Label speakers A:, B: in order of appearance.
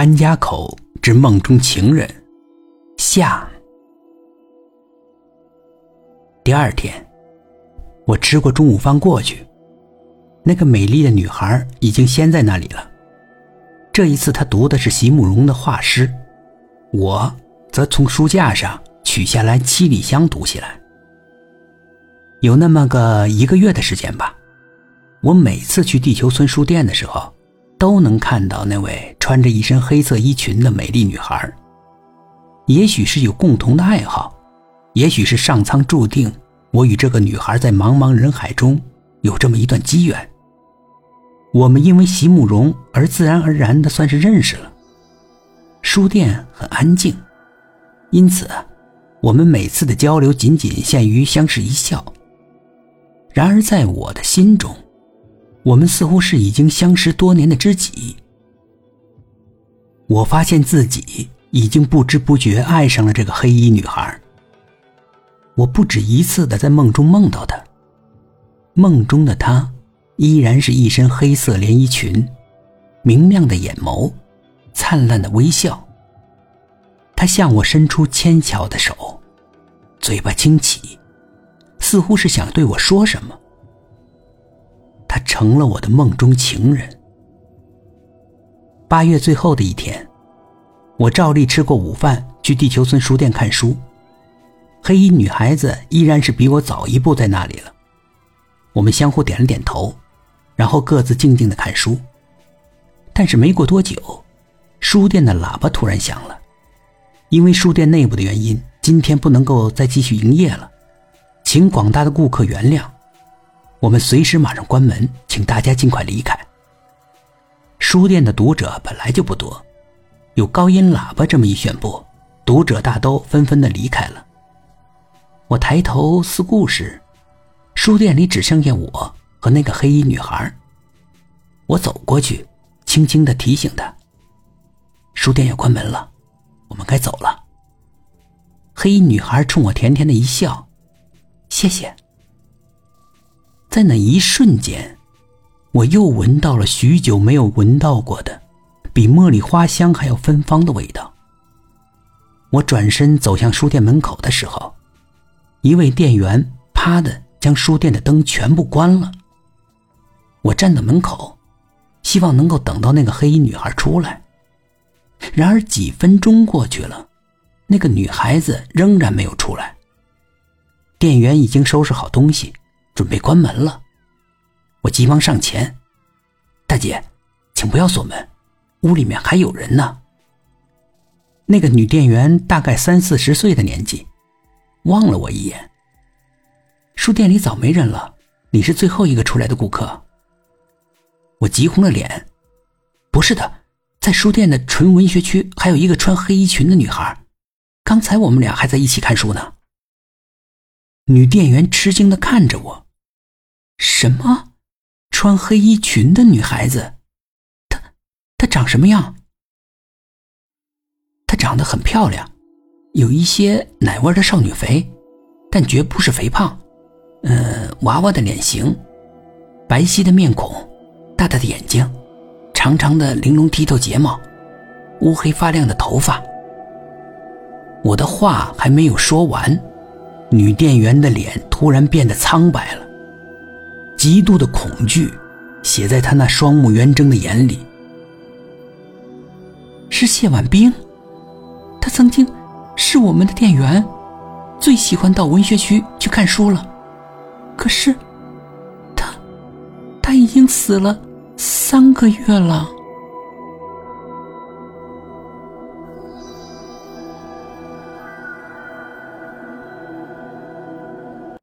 A: 甘家口之梦中情人下。第二天，我吃过中午饭过去，那个美丽的女孩已经先在那里了。这一次，她读的是席慕容的画诗，我则从书架上取下来《七里香》读起来。有那么个一个月的时间吧，我每次去地球村书店的时候。都能看到那位穿着一身黑色衣裙的美丽女孩。也许是有共同的爱好，也许是上苍注定我与这个女孩在茫茫人海中有这么一段机缘。我们因为席慕容而自然而然的算是认识了。书店很安静，因此我们每次的交流仅仅限于相视一笑。然而在我的心中。我们似乎是已经相识多年的知己。我发现自己已经不知不觉爱上了这个黑衣女孩。我不止一次的在梦中梦到她，梦中的她依然是一身黑色连衣裙，明亮的眼眸，灿烂的微笑。她向我伸出纤巧的手，嘴巴轻启，似乎是想对我说什么。他成了我的梦中情人。八月最后的一天，我照例吃过午饭，去地球村书店看书。黑衣女孩子依然是比我早一步在那里了。我们相互点了点头，然后各自静静的看书。但是没过多久，书店的喇叭突然响了，因为书店内部的原因，今天不能够再继续营业了，请广大的顾客原谅。我们随时马上关门，请大家尽快离开。书店的读者本来就不多，有高音喇叭这么一宣布，读者大都纷纷的离开了。我抬头思故事，书店里只剩下我和那个黑衣女孩。我走过去，轻轻的提醒她：“书店要关门了，我们该走了。”黑衣女孩冲我甜甜的一笑：“谢谢。”在那一瞬间，我又闻到了许久没有闻到过的，比茉莉花香还要芬芳的味道。我转身走向书店门口的时候，一位店员啪的将书店的灯全部关了。我站在门口，希望能够等到那个黑衣女孩出来。然而几分钟过去了，那个女孩子仍然没有出来。店员已经收拾好东西。准备关门了，我急忙上前：“大姐，请不要锁门，屋里面还有人呢。”那个女店员大概三四十岁的年纪，望了我一眼。书店里早没人了，你是最后一个出来的顾客。我急红了脸：“不是的，在书店的纯文学区还有一个穿黑衣裙的女孩，刚才我们俩还在一起看书呢。”女店员吃惊的看着我。什么？穿黑衣裙的女孩子，她她长什么样？她长得很漂亮，有一些奶味的少女肥，但绝不是肥胖。嗯，娃娃的脸型，白皙的面孔，大大的眼睛，长长的玲珑剔透睫毛，乌黑发亮的头发。我的话还没有说完，女店员的脸突然变得苍白了。极度的恐惧写在她那双目圆睁的眼里。是谢婉冰，她曾经是我们的店员，最喜欢到文学区去看书了。可是，他他已经死了三个月了。